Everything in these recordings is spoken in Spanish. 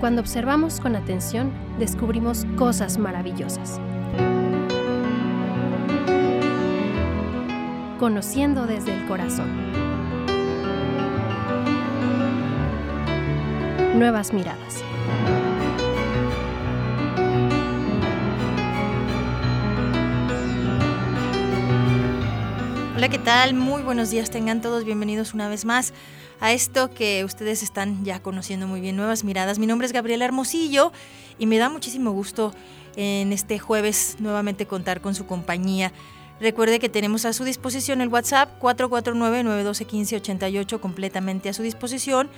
Cuando observamos con atención, descubrimos cosas maravillosas. Conociendo desde el corazón. Nuevas miradas. Hola, ¿qué tal? Muy buenos días, tengan todos bienvenidos una vez más a esto que ustedes están ya conociendo muy bien, Nuevas Miradas. Mi nombre es Gabriela Hermosillo y me da muchísimo gusto en este jueves nuevamente contar con su compañía. Recuerde que tenemos a su disposición el WhatsApp 449-912-1588 completamente a su disposición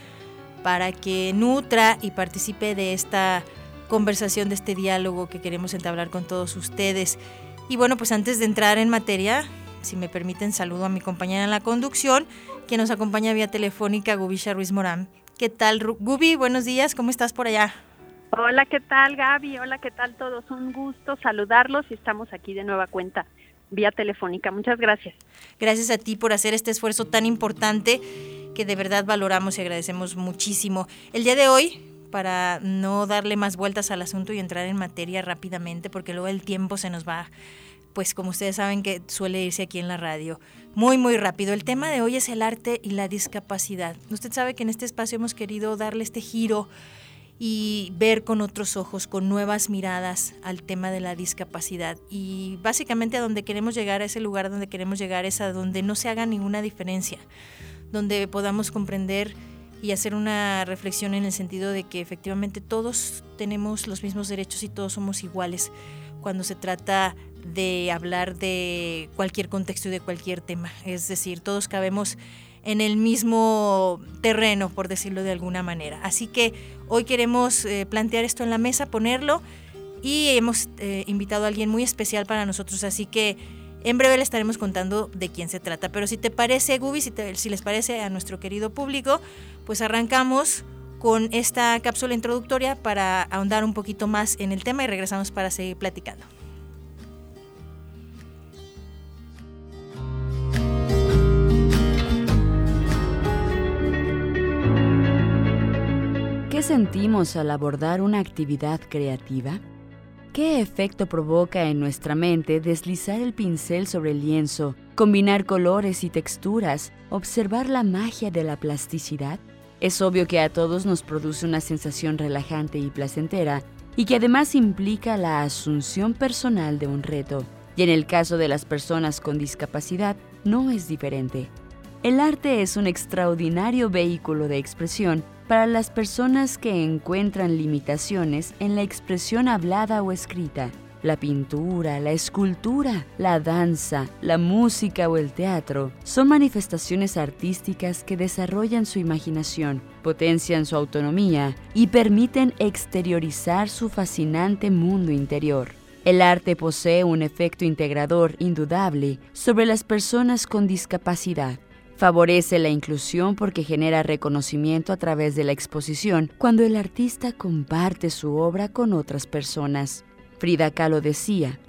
para que nutra y participe de esta conversación, de este diálogo que queremos entablar con todos ustedes. Y bueno, pues antes de entrar en materia, si me permiten, saludo a mi compañera en la conducción, que nos acompaña vía telefónica, Gubisha Ruiz Morán. ¿Qué tal, Gubi? Buenos días, ¿cómo estás por allá? Hola, ¿qué tal, Gaby? Hola, ¿qué tal todos? Un gusto saludarlos y estamos aquí de nueva cuenta vía telefónica. Muchas gracias. Gracias a ti por hacer este esfuerzo tan importante que de verdad valoramos y agradecemos muchísimo. El día de hoy, para no darle más vueltas al asunto y entrar en materia rápidamente, porque luego el tiempo se nos va pues como ustedes saben que suele irse aquí en la radio. Muy, muy rápido. El tema de hoy es el arte y la discapacidad. Usted sabe que en este espacio hemos querido darle este giro y ver con otros ojos, con nuevas miradas al tema de la discapacidad. Y básicamente a donde queremos llegar, a ese lugar donde queremos llegar, es a donde no se haga ninguna diferencia, donde podamos comprender y hacer una reflexión en el sentido de que efectivamente todos tenemos los mismos derechos y todos somos iguales cuando se trata de hablar de cualquier contexto y de cualquier tema. Es decir, todos cabemos en el mismo terreno, por decirlo de alguna manera. Así que hoy queremos eh, plantear esto en la mesa, ponerlo y hemos eh, invitado a alguien muy especial para nosotros, así que en breve le estaremos contando de quién se trata. Pero si te parece, Gubi, si, si les parece a nuestro querido público, pues arrancamos con esta cápsula introductoria para ahondar un poquito más en el tema y regresamos para seguir platicando. ¿Qué sentimos al abordar una actividad creativa? ¿Qué efecto provoca en nuestra mente deslizar el pincel sobre el lienzo, combinar colores y texturas, observar la magia de la plasticidad? Es obvio que a todos nos produce una sensación relajante y placentera y que además implica la asunción personal de un reto. Y en el caso de las personas con discapacidad, no es diferente. El arte es un extraordinario vehículo de expresión para las personas que encuentran limitaciones en la expresión hablada o escrita. La pintura, la escultura, la danza, la música o el teatro son manifestaciones artísticas que desarrollan su imaginación, potencian su autonomía y permiten exteriorizar su fascinante mundo interior. El arte posee un efecto integrador indudable sobre las personas con discapacidad. Favorece la inclusión porque genera reconocimiento a través de la exposición cuando el artista comparte su obra con otras personas. Frida Kahlo decía,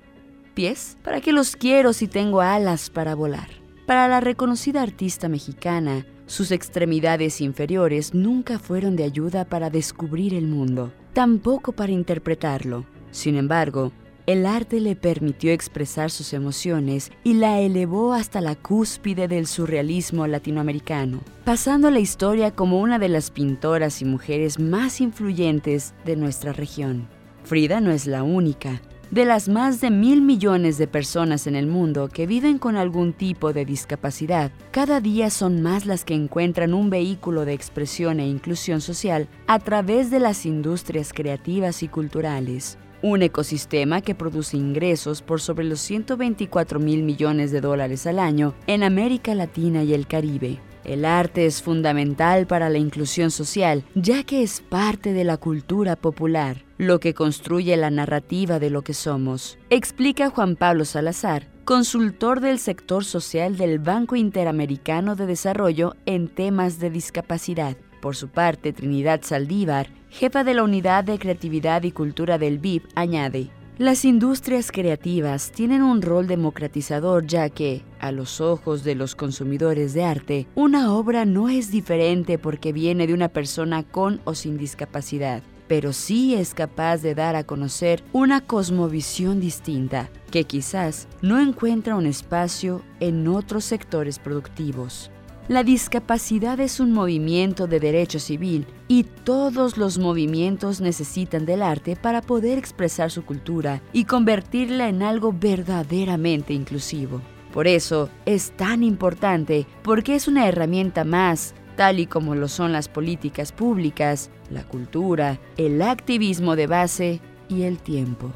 pies, ¿para qué los quiero si tengo alas para volar? Para la reconocida artista mexicana, sus extremidades inferiores nunca fueron de ayuda para descubrir el mundo, tampoco para interpretarlo. Sin embargo, el arte le permitió expresar sus emociones y la elevó hasta la cúspide del surrealismo latinoamericano, pasando la historia como una de las pintoras y mujeres más influyentes de nuestra región. Frida no es la única. De las más de mil millones de personas en el mundo que viven con algún tipo de discapacidad, cada día son más las que encuentran un vehículo de expresión e inclusión social a través de las industrias creativas y culturales. Un ecosistema que produce ingresos por sobre los 124 mil millones de dólares al año en América Latina y el Caribe. El arte es fundamental para la inclusión social, ya que es parte de la cultura popular, lo que construye la narrativa de lo que somos, explica Juan Pablo Salazar, consultor del sector social del Banco Interamericano de Desarrollo en temas de discapacidad. Por su parte, Trinidad Saldívar, jefa de la Unidad de Creatividad y Cultura del BIP, añade, las industrias creativas tienen un rol democratizador ya que, a los ojos de los consumidores de arte, una obra no es diferente porque viene de una persona con o sin discapacidad. pero sí es capaz de dar a conocer una cosmovisión distinta que quizás no encuentra un espacio en otros sectores productivos. La discapacidad es un movimiento de derecho civil y todos los movimientos necesitan del arte para poder expresar su cultura y convertirla en algo verdaderamente inclusivo. Por eso es tan importante porque es una herramienta más tal y como lo son las políticas públicas, la cultura, el activismo de base y el tiempo.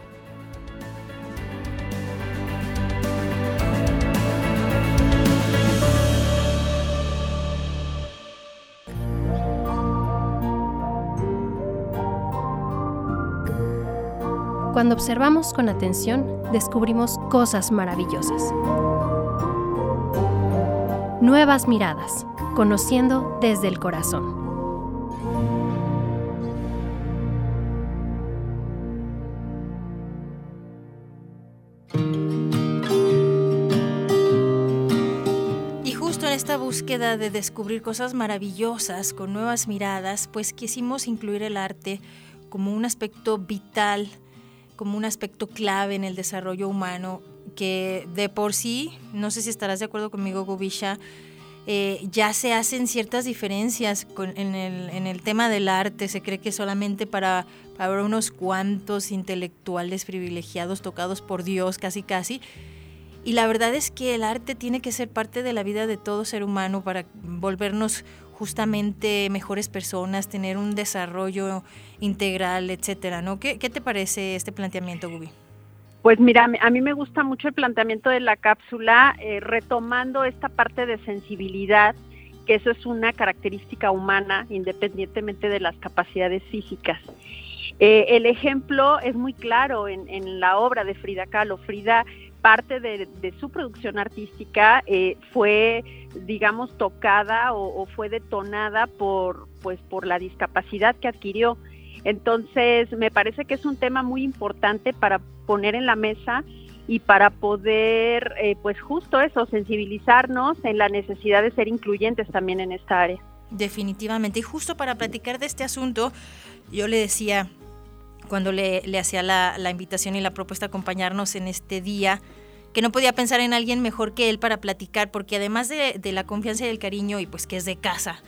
Cuando observamos con atención, descubrimos cosas maravillosas. Nuevas miradas conociendo desde el corazón. Y justo en esta búsqueda de descubrir cosas maravillosas con nuevas miradas, pues quisimos incluir el arte como un aspecto vital, como un aspecto clave en el desarrollo humano que de por sí, no sé si estarás de acuerdo conmigo, Gubisha, eh, ya se hacen ciertas diferencias en, el, tema del arte. Se cree que solamente para, para unos cuantos intelectuales privilegiados tocados por Dios, casi casi. Y la verdad es que el arte tiene que ser parte de la vida de todo ser humano para volvernos justamente mejores personas, tener un desarrollo integral, etcétera, ¿no? ¿Qué, qué te parece este planteamiento, Gubi? Pues mira, a mí me gusta mucho el planteamiento de la cápsula, eh, retomando esta parte de sensibilidad, que eso es una característica humana, independientemente de las capacidades físicas. Eh, el ejemplo es muy claro en, la obra de Frida Kahlo. Frida, parte de, su producción artística eh, fue, digamos, tocada o, o, fue detonada por, pues, por la discapacidad que adquirió. Entonces, me parece que es un tema muy importante para poner en la mesa y para poder, eh, pues justo eso, sensibilizarnos en la necesidad de ser incluyentes también en esta área. Definitivamente. Y justo para platicar de este asunto, yo le decía, cuando le, hacía la, invitación y la propuesta de acompañarnos en este día, que no podía pensar en alguien mejor que él para platicar, porque además de, la confianza y el cariño, y pues que es de casa,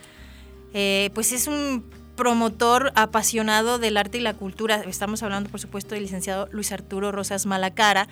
eh, pues es un promotor apasionado del arte y la cultura. Estamos hablando, por supuesto, del licenciado Luis Arturo Rosas Malacara,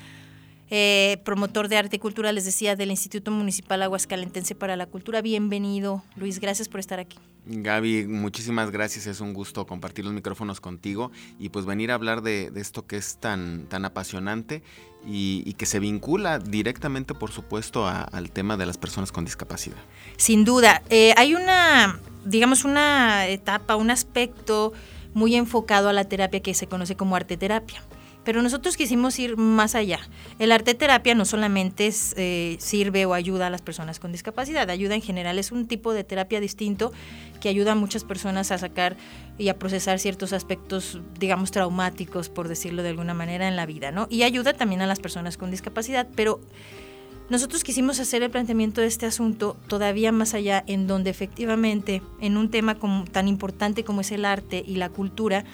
eh, promotor de arte y cultura, les decía, del Instituto Municipal Aguascalentense para la Cultura. Bienvenido, Luis, gracias por estar aquí. Gaby, muchísimas gracias, es un gusto compartir los micrófonos contigo y pues venir a hablar de, esto que es tan, tan apasionante y, que se vincula directamente, por supuesto, al tema de las personas con discapacidad. Sin duda, eh, hay una digamos, una etapa, un aspecto muy enfocado a la terapia que se conoce como arte terapia. Pero nosotros quisimos ir más allá. El arte terapia no solamente eh, sirve o ayuda a las personas con discapacidad, ayuda en general, es un tipo de terapia distinto que ayuda a muchas personas a sacar y a procesar ciertos aspectos, digamos, traumáticos, por decirlo de alguna manera, en la vida, ¿no? Y ayuda también a las personas con discapacidad, pero nosotros quisimos hacer el planteamiento de este asunto todavía más allá, en donde efectivamente, en un tema tan importante como es el arte y la cultura,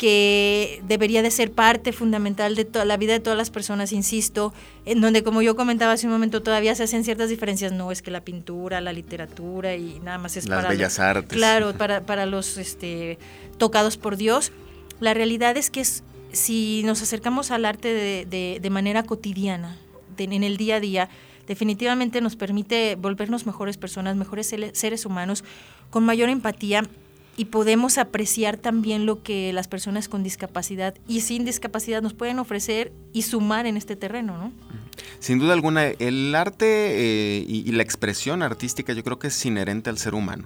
que debería de ser parte fundamental de toda la vida de todas las personas, insisto, en donde como yo comentaba hace un momento todavía se hacen ciertas diferencias, no es que la pintura, la literatura y nada más es las bellas artes. Claro, para, para los este, tocados por Dios. La realidad es que si nos acercamos al arte de, de manera cotidiana, en el día a día, definitivamente nos permite volvernos mejores personas, mejores seres humanos, con mayor empatía y podemos apreciar también lo que las personas con discapacidad y sin discapacidad nos pueden ofrecer y sumar en este terreno, ¿no? Sin duda alguna, el arte eh, y, la expresión artística yo creo que es inherente al ser humano.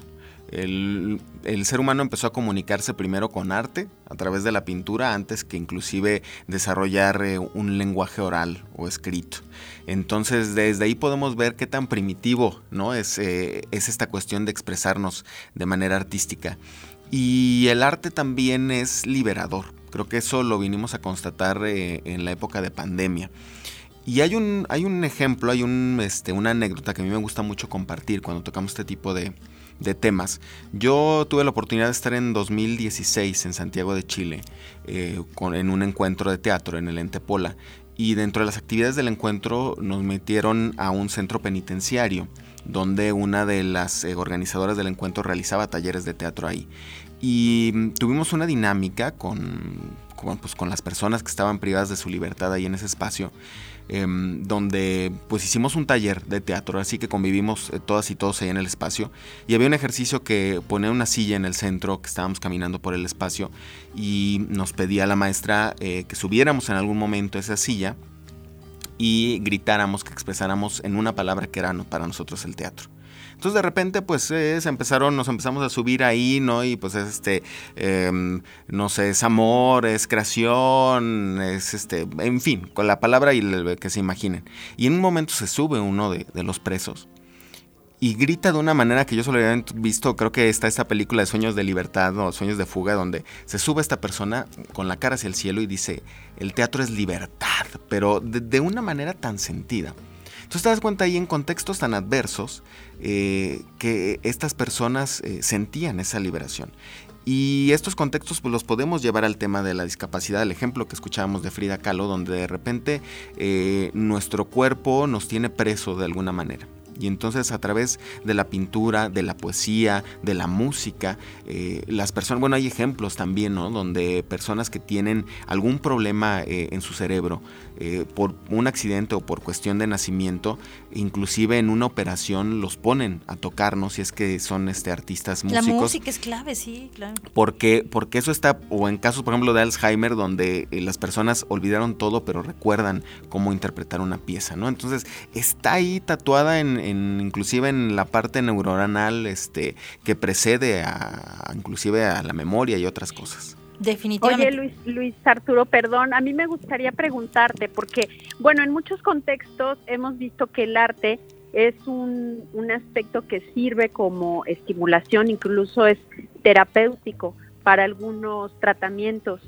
El, ser humano empezó a comunicarse primero con arte a través de la pintura antes que inclusive desarrollar eh, un lenguaje oral o escrito. Entonces desde ahí podemos ver qué tan primitivo ¿no? es, eh, es esta cuestión de expresarnos de manera artística. Y el arte también es liberador. Creo que eso lo vinimos a constatar eh, en la época de pandemia. Y hay un, hay un ejemplo, hay un, este, una anécdota que a mí me gusta mucho compartir cuando tocamos este tipo de, temas. Yo tuve la oportunidad de estar en 2016 en Santiago de Chile eh, con, en un encuentro de teatro en el Entepola y dentro de las actividades del encuentro nos metieron a un centro penitenciario donde una de las eh, organizadoras del encuentro realizaba talleres de teatro ahí. Y mm, tuvimos una dinámica con, con, pues, con las personas que estaban privadas de su libertad ahí en ese espacio Em, donde pues hicimos un taller de teatro, así que convivimos eh, todas y todos ahí en el espacio. Y había un ejercicio que ponía una silla en el centro, que estábamos caminando por el espacio, y nos pedía la maestra eh, que subiéramos en algún momento esa silla y gritáramos, que expresáramos en una palabra que era para nosotros el teatro. Entonces de repente pues empezaron, nos empezamos a subir ahí, ¿no? Y pues es este, em, no sé, es amor, es creación, es este, en fin, con la palabra y el, que se imaginen. Y en un momento se sube uno de, los presos y grita de una manera que yo solo había visto, creo que está esta película de Sueños de Libertad o Sueños de Fuga, donde se sube esta persona con la cara hacia el cielo y dice, el teatro es libertad, pero de una manera tan sentida. Entonces te das cuenta ahí en contextos tan adversos eh, que estas personas eh, sentían esa liberación. Y estos contextos pues, los podemos llevar al tema de la discapacidad, el ejemplo que escuchábamos de Frida Kahlo, donde de repente eh, nuestro cuerpo nos tiene preso de alguna manera. Y entonces a través de la pintura, de la poesía, de la música, las personas, bueno, hay ejemplos también, ¿no? Donde personas que tienen algún problema en su cerebro eh, por un accidente o por cuestión de nacimiento, inclusive en una operación los ponen a tocar, ¿no? Si es que son este, artistas músicos. La música es clave, sí, claro. Porque, porque eso está, o en casos, por ejemplo, de Alzheimer, donde las personas olvidaron todo, pero recuerdan cómo interpretar una pieza, ¿no? Entonces, está ahí tatuada en inclusive en la parte neuronal este, que precede a, inclusive a la memoria y otras cosas. Oye, Luis, Luis Arturo, perdón, a mí me gustaría preguntarte, porque, bueno, en muchos contextos hemos visto que el arte es un, un aspecto que sirve como estimulación, incluso es terapéutico para algunos tratamientos.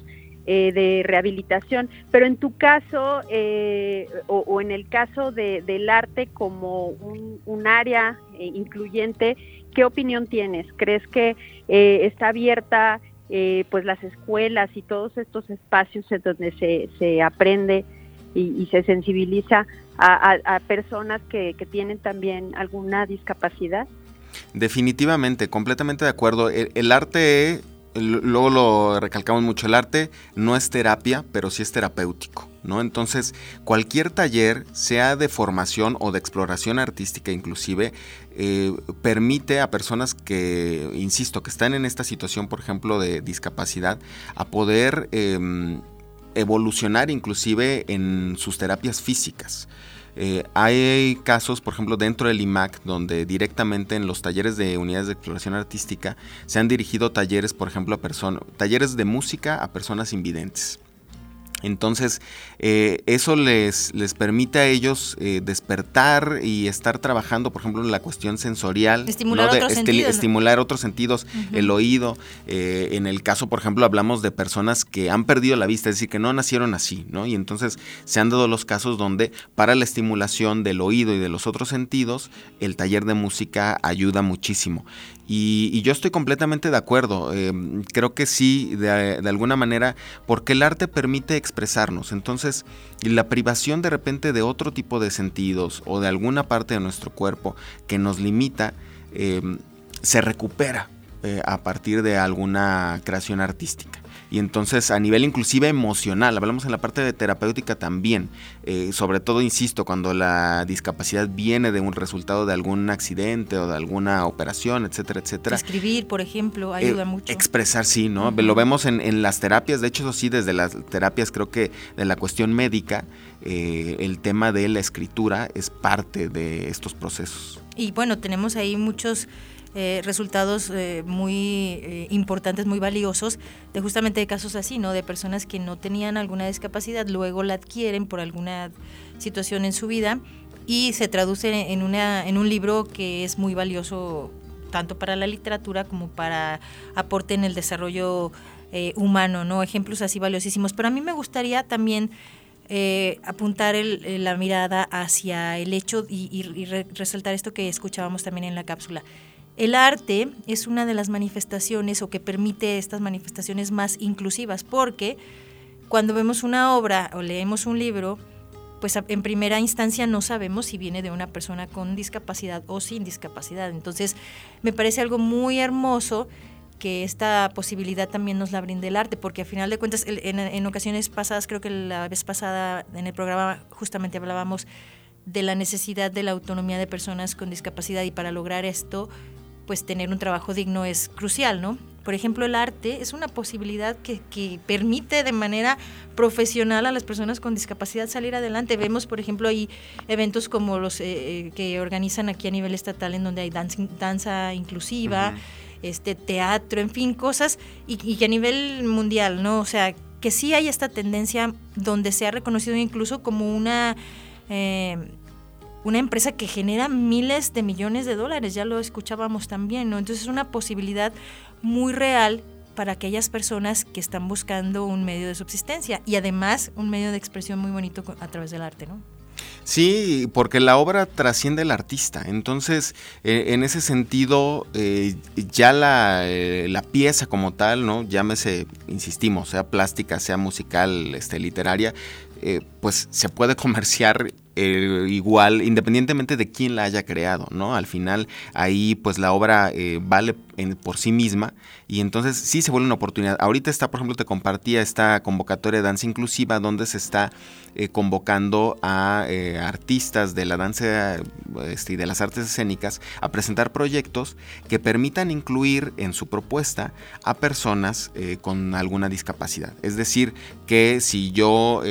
Eh, de rehabilitación. Pero en tu caso, eh, o, en el caso de, del arte como un, área eh, incluyente, ¿qué opinión tienes? ¿Crees que está abierta pues las escuelas y todos estos espacios en donde se, se aprende y, se sensibiliza a, personas que, que tienen también alguna discapacidad? Definitivamente, completamente de acuerdo. el arte luego lo recalcamos mucho, el arte no es terapia, pero sí es terapéutico, ¿no? Entonces, cualquier taller, sea de formación o de exploración artística inclusive, eh, permite a personas que, insisto, que están en esta situación, por ejemplo, de discapacidad, a poder em, evolucionar inclusive en sus terapias físicas. Eh, hay casos, por ejemplo, dentro del IMAC, donde directamente en los talleres de unidades de exploración artística se han dirigido talleres, por ejemplo, a personas, talleres de música a personas invidentes. Entonces, eh, eso les, les, permite a ellos eh, despertar y estar trabajando, por ejemplo, en la cuestión sensorial. Estimular otros sentidos. Estimular otros sentidos, el oído. Eh, en el caso, por ejemplo, hablamos de personas que han perdido la vista, es decir, que no nacieron así, ¿no? Y entonces se han dado los casos donde para la estimulación del oído y de los otros sentidos, el taller de música ayuda muchísimo. Y, yo estoy completamente de acuerdo. Em, creo que sí, de, alguna manera, porque el arte permite expresarnos. Entonces, la privación de repente de otro tipo de sentidos o de alguna parte de nuestro cuerpo que nos limita, em, se recupera eh, a partir de alguna creación artística y entonces a nivel inclusive emocional, hablamos en la parte de terapéutica también, eh, sobre todo, insisto, cuando la discapacidad viene de un resultado de algún accidente o de alguna operación, etcétera, etcétera. Escribir, por ejemplo, ayuda eh, mucho. Expresar, sí, ¿no? Lo vemos en, las terapias, de hecho, eso sí, desde las terapias creo que de la cuestión médica, eh, el tema de la escritura es parte de estos procesos. Y bueno, tenemos ahí muchos eh, resultados eh, muy eh, importantes, muy valiosos, de justamente de casos así, ¿no? De personas que no tenían alguna discapacidad, luego la adquieren por alguna situación en su vida y se traduce en, una, en un libro que es muy valioso tanto para la literatura como para aporte en el desarrollo humano, ¿no? Ejemplos así valiosísimos. Pero a mí me gustaría también apuntar la mirada hacia el hecho y, resaltar esto que escuchábamos también en la cápsula. El arte es una de las manifestaciones o que permite estas manifestaciones más inclusivas, porque cuando vemos una obra o leemos un libro, pues en primera instancia no sabemos si viene de una persona con discapacidad o sin discapacidad. Entonces, me parece algo muy hermoso que esta posibilidad también nos la brinde el arte, porque a final de cuentas, en, en, ocasiones pasadas, creo que la vez pasada en el programa justamente hablábamos de la necesidad de la autonomía de personas con discapacidad y para lograr esto, pues tener un trabajo digno es crucial, ¿no? Por ejemplo, el arte es una posibilidad que, permite de manera profesional a las personas con discapacidad salir adelante. Vemos, por ejemplo, hay eventos como los eh, eh, que organizan aquí a nivel estatal en donde hay danza inclusiva, este teatro, en fin, cosas, y, que a nivel mundial, ¿no? O sea, que sí hay esta tendencia donde se ha reconocido incluso como una... Eh, una empresa que genera miles de millones de dólares, ya lo escuchábamos también, ¿no? Entonces es una posibilidad muy real para aquellas personas que están buscando un medio de subsistencia y además un medio de expresión muy bonito a través del arte, ¿no? Sí, porque la obra trasciende al artista. Entonces, eh, en ese sentido, eh, ya la, eh, la, pieza como tal, ¿no? Llámese, insistimos, sea plástica, sea musical, este, literaria, pues se puede comerciar eh, igual, independientemente de quién la haya creado, ¿no? Al final ahí pues la obra eh, vale por sí misma y entonces sí se vuelve una oportunidad. Ahorita está, por ejemplo, te compartía esta convocatoria de danza inclusiva donde se está eh, convocando a artistas de la danza este, y de las artes escénicas a presentar proyectos que permitan incluir en su propuesta a personas con alguna discapacidad. Es decir, que si yo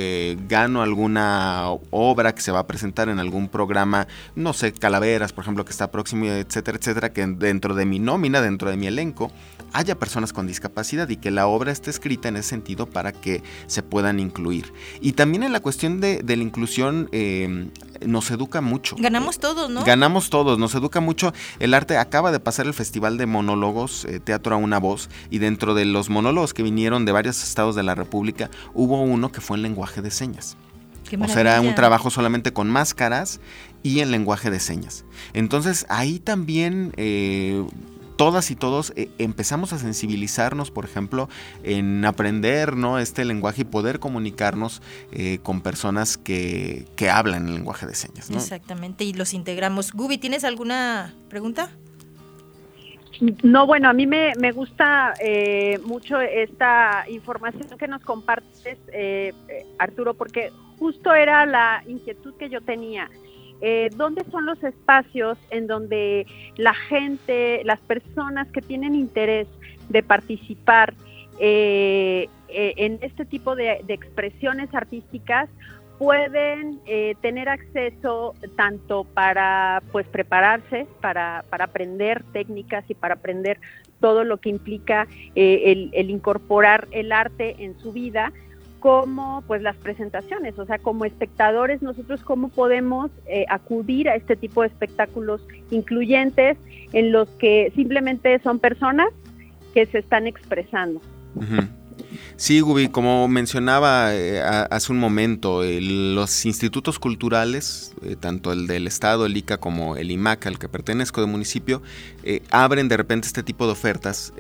gano alguna obra que se va a presentar en algún programa, no sé, Calaveras, por ejemplo, que está próximo, etcétera, etcétera, que dentro de mi nómina, dentro de mi elenco, haya personas con discapacidad y que la obra esté escrita en ese sentido para que se puedan incluir. Y también en la cuestión de, la inclusión eh, nos educa mucho. Ganamos todos, ¿no? Ganamos todos, nos educa mucho. El arte acaba de pasar el Festival de Monólogos, eh, Teatro a una Voz, y dentro de los monólogos que vinieron de varios estados de la República, hubo uno que fue en lenguaje de señas o será un trabajo solamente con máscaras y en lenguaje de señas. Entonces ahí también eh, todas y todos eh, empezamos a sensibilizarnos, por ejemplo, en aprender ¿no? este lenguaje y poder comunicarnos eh, con personas que, que, hablan el lenguaje de señas. Exactamente, y los integramos. Gubi, ¿tienes alguna pregunta? No, bueno, a mí me, me gusta eh, mucho esta información que nos compartes, eh, Arturo, porque justo era la inquietud que yo tenía. Eh, ¿Dónde son los espacios en donde la gente, las personas que tienen interés de participar en este tipo de, expresiones artísticas pueden eh, tener acceso tanto para pues prepararse, para, para, aprender técnicas y para aprender todo lo que implica eh, el, incorporar el arte en su vida, como pues las presentaciones, o sea, como espectadores nosotros cómo podemos eh, acudir a este tipo de espectáculos incluyentes en los que simplemente son personas que se están expresando. Sí, Gubi, como mencionaba eh, hace un momento, los institutos culturales, eh, tanto el del Estado, el ICA, como el IMAC, al que pertenezco de municipio, eh, abren de repente este tipo de ofertas.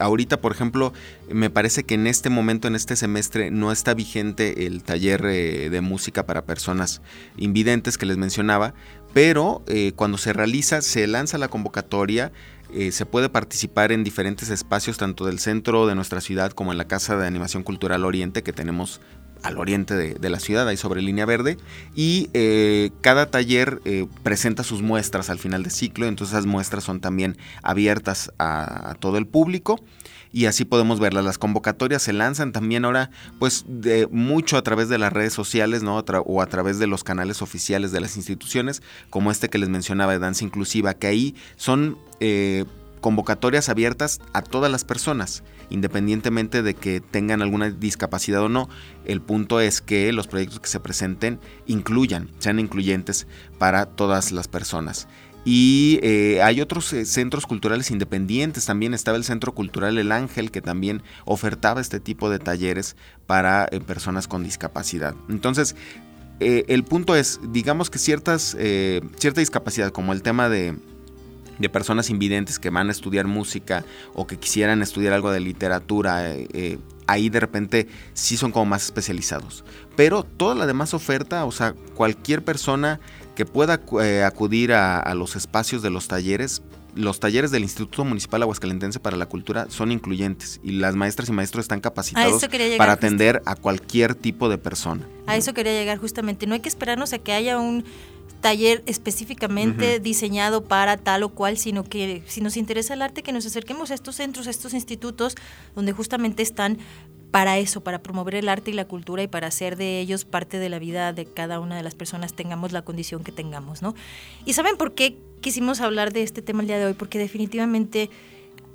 ahorita, por ejemplo, me parece que en este momento, en este semestre, no está vigente el taller de música para personas invidentes que les mencionaba, pero cuando se realiza, se lanza la convocatoria eh, se puede participar en diferentes espacios, tanto del centro de nuestra ciudad como en la Casa de Animación Cultural Oriente, que tenemos al oriente de, la ciudad, ahí sobre línea verde, y eh, cada taller eh, presenta sus muestras al final del ciclo, entonces esas muestras son también abiertas a todo el público y así podemos verlas. Las convocatorias se lanzan también ahora pues de mucho a través de las redes sociales ¿no? o a través de los canales oficiales de las instituciones como este que les mencionaba de Danza Inclusiva, que ahí son... Eh, convocatorias abiertas a todas las personas, independientemente de que tengan alguna discapacidad o no. El punto es que los proyectos que se presenten incluyan, sean incluyentes para todas las personas. Y eh, hay otros eh, centros culturales independientes, también estaba el Centro Cultural El Ángel, que también ofertaba este tipo de talleres para eh, personas con discapacidad. Entonces, el punto es, digamos que ciertas, cierta discapacidad, como el tema de, de personas invidentes que van a estudiar música o que quisieran estudiar algo de literatura, ahí de repente sí son como más especializados. Pero toda la demás oferta, o sea, cualquier persona que pueda eh, acudir a, los espacios de los talleres, los talleres del Instituto Municipal Aguascalentense para la Cultura son incluyentes y las maestras y maestros están capacitados para atender a cualquier tipo de persona. A eso quería llegar justamente. No hay que esperarnos a que haya un taller específicamente diseñado para tal o cual, sino que si nos interesa el arte, que nos acerquemos a estos centros, a estos institutos, donde justamente están para eso, para promover el arte y la cultura y para hacer de ellos parte de la vida de cada una de las personas, tengamos la condición que tengamos, ¿no? Y ¿saben por qué quisimos hablar de este tema el día de hoy? Porque definitivamente,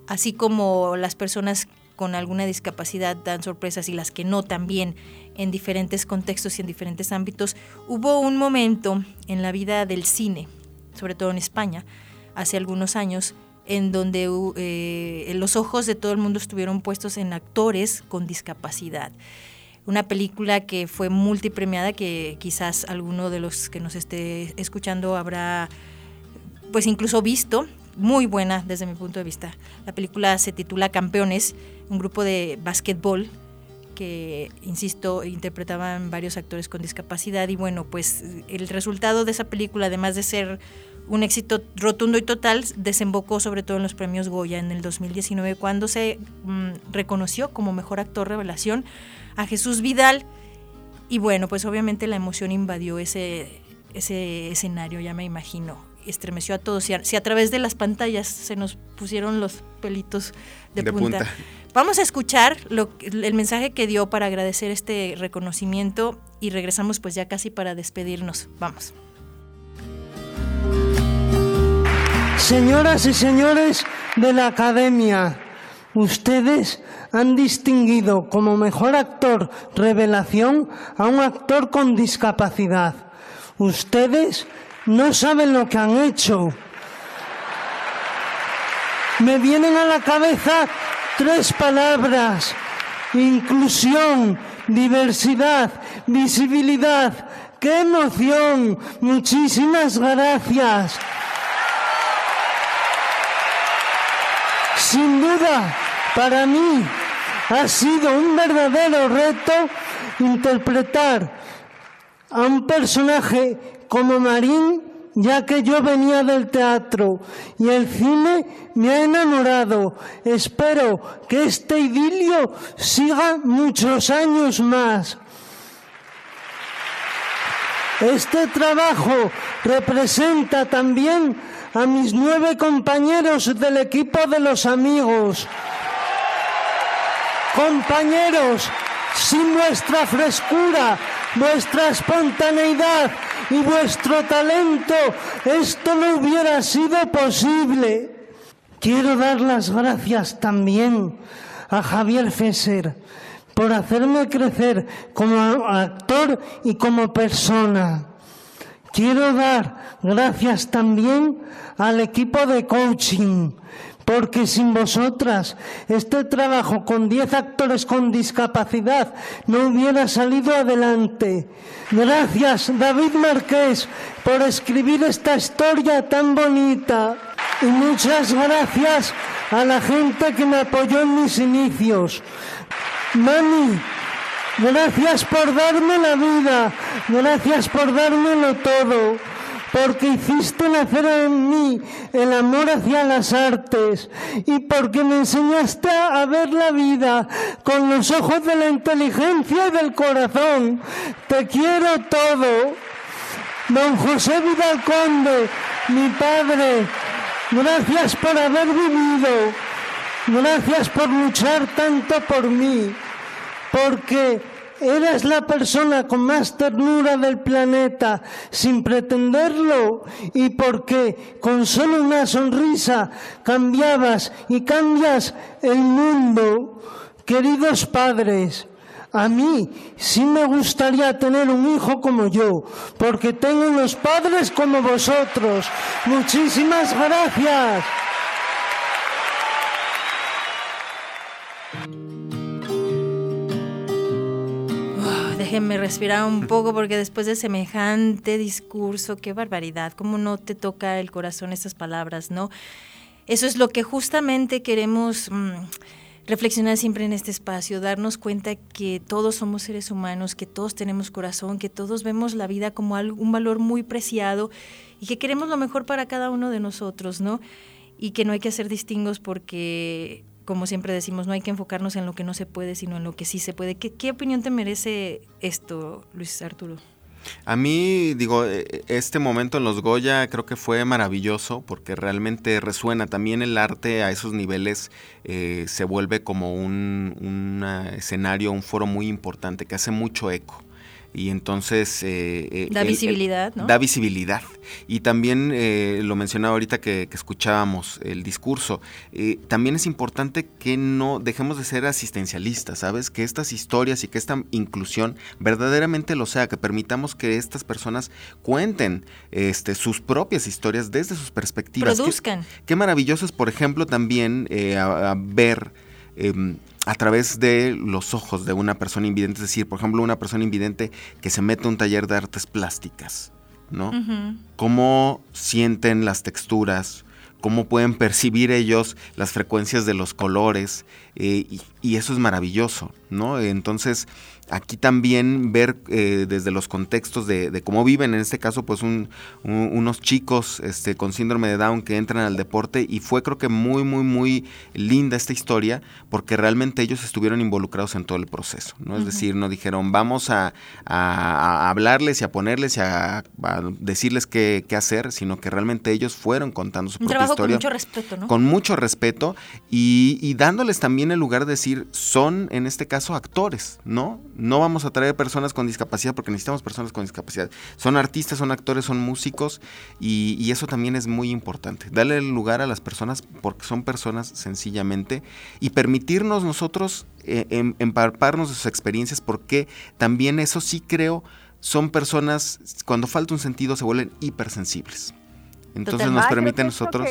así como las personas con alguna discapacidad dan sorpresas y las que no también en diferentes contextos y en diferentes ámbitos, hubo un momento en la vida del cine, sobre todo en España, hace algunos años, en donde eh, los ojos de todo el mundo estuvieron puestos en actores con discapacidad. Una película que fue multipremiada, que quizás alguno de los que nos esté escuchando habrá pues incluso visto, muy buena desde mi punto de vista. La película se titula Campeones, un grupo de básquetbol que, insisto, interpretaban varios actores con discapacidad y bueno, pues el resultado de esa película, además de ser un éxito rotundo y total, desembocó sobre todo en los premios Goya en el 2019 cuando se mm, reconoció como mejor actor revelación a Jesús Vidal. Y bueno, pues obviamente la emoción invadió ese, ese escenario, ya me imagino, estremeció a todos. Si a, través de las pantallas se nos pusieron los pelitos de, punta. Vamos a escuchar lo, el mensaje que dio para agradecer este reconocimiento y regresamos pues ya casi para despedirnos. Vamos. Señoras y señores de la Academia, ustedes han distinguido como mejor actor revelación a un actor con discapacidad. Ustedes no saben lo que han hecho. Me vienen a la cabeza Tres palabras. Inclusión, diversidad, visibilidad. ¡Qué emoción! Muchísimas gracias. Sin duda, para mí ha sido un verdadero reto interpretar a un personaje como Marín ya que yo venía del teatro y el cine me ha enamorado. Espero que este idilio siga muchos años más. Este trabajo representa también a mis nueve compañeros del equipo de los amigos. Compañeros, sin nuestra frescura, vuestra espontaneidad y vuestro talento, esto no hubiera sido posible. Quiero dar las gracias también a Javier Fesser por hacerme crecer como actor y como persona. Quiero dar gracias también al equipo de coaching porque sin vosotras este trabajo con 10 actores con discapacidad no hubiera salido adelante. Gracias David Marqués por escribir esta historia tan bonita y muchas gracias a la gente que me apoyó en mis inicios. Mami, gracias por darme la vida, gracias por dármelo todo porque hiciste nacer en mí el amor hacia las artes y porque me enseñaste a ver la vida con los ojos de la inteligencia y del corazón. Te quiero todo. Don José Vidal Conde, mi padre, gracias por haber vivido, gracias por luchar tanto por mí, porque Eras la persona con más ternura del planeta sin pretenderlo y porque con solo una sonrisa cambiabas y cambias el mundo. Queridos padres, A mí sí me gustaría tener un hijo como yo, porque tengo unos padres como vosotros. Muchísimas gracias. Déjenme respirar un poco porque después de semejante discurso, qué barbaridad, cómo no te toca el corazón estas palabras, ¿no? Eso es lo que justamente queremos mm, reflexionar siempre en este espacio, darnos cuenta que todos somos seres humanos, que todos tenemos corazón, que todos vemos la vida como un valor muy preciado y que queremos lo mejor para cada uno de nosotros, ¿no? Y que no hay que hacer distingos porque como siempre decimos, no hay que enfocarnos en lo que no se puede, sino en lo que sí se puede. ¿Qué, opinión te merece esto, Luis Arturo? A mí, digo, e, este momento en los Goya creo que fue maravilloso porque realmente resuena. También el arte a esos niveles eh, se vuelve como un escenario, un foro muy importante que hace mucho eco y entonces... Eh, eh, da visibilidad, ¿no? Da visibilidad. Y también eh, lo mencionaba ahorita que, escuchábamos el discurso, también es importante que no dejemos de ser asistencialistas, ¿sabes? Que estas historias y que esta inclusión verdaderamente lo sea, que permitamos que estas personas cuenten este, sus propias historias desde sus perspectivas. Produzcan. Qué, maravilloso es, por ejemplo, también a, ver em, a través de los ojos de una persona invidente, es decir, por ejemplo, una persona invidente que se mete a un taller de artes plásticas, ¿no? Cómo sienten las texturas, cómo pueden percibir ellos las frecuencias de los colores, eh, y, y, eso es maravilloso, ¿no? Entonces, aquí también ver eh, desde los contextos de, cómo viven, en este caso, pues unos chicos este, con síndrome de Down que entran al deporte y fue creo que muy, muy, muy linda esta historia porque realmente ellos estuvieron involucrados en todo el proceso, ¿no? Es decir, no dijeron vamos a, hablarles y a ponerles y a, decirles qué, hacer, sino que realmente ellos fueron contando su propia historia. Con mucho respeto, ¿no? Con mucho respeto y, y dándoles también el lugar de decir, son en este caso actores, ¿no? no vamos a traer personas con discapacidad porque necesitamos personas con discapacidad. Son artistas, son actores, son músicos y, eso también es muy importante. Darle lugar a las personas porque son personas sencillamente y permitirnos nosotros eh, em, emparparnos de sus experiencias porque también eso sí creo son personas, cuando falta un sentido se vuelven hipersensibles. Entonces nos permite a nosotros...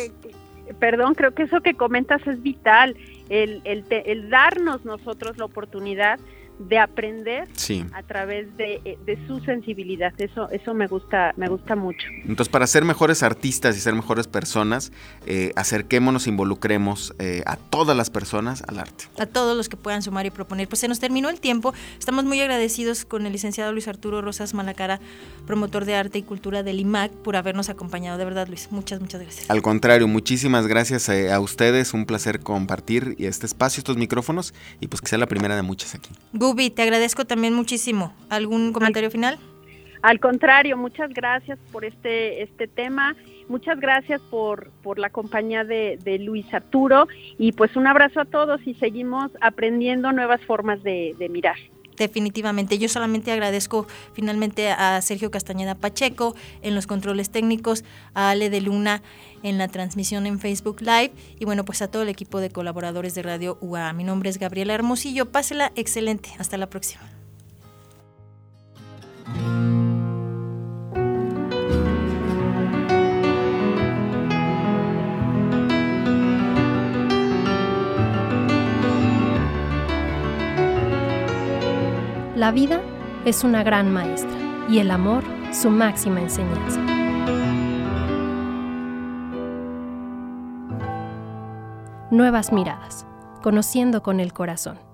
perdón, creo que eso que comentas es vital, el, el, el darnos nosotros la oportunidad de aprender a través eh, de, su sensibilidad. Eso, eso me gusta, me gusta mucho. Entonces, para ser mejores artistas y ser mejores personas, eh, acerquémonos, involucremos eh, a todas las personas al arte. A todos los que puedan sumar y proponer. Pues se nos terminó el tiempo. Estamos muy agradecidos con el licenciado Luis Arturo Rosas Malacara, promotor de arte y cultura del IMAC, por habernos acompañado. De verdad, Luis, muchas, muchas gracias. Al contrario, muchísimas gracias a ustedes. Un placer compartir este espacio, estos micrófonos, y pues que sea la primera de muchas aquí. Gubi, te agradezco también muchísimo. ¿Algún comentario final? Al contrario, muchas gracias por este, este tema, muchas gracias por, por la compañía de, Luis Arturo y pues un abrazo a todos y seguimos aprendiendo nuevas formas de, de mirar. Definitivamente. Yo solamente agradezco finalmente a Sergio Castañeda Pacheco en los controles técnicos, a Ale de Luna en la transmisión en Facebook Live y bueno, pues a todo el equipo de colaboradores de Radio UA. Mi nombre es Gabriela Hermosillo. Pásela excelente. Hasta la próxima. La vida es una gran maestra y el amor su máxima enseñanza. Nuevas miradas, conociendo con el corazón.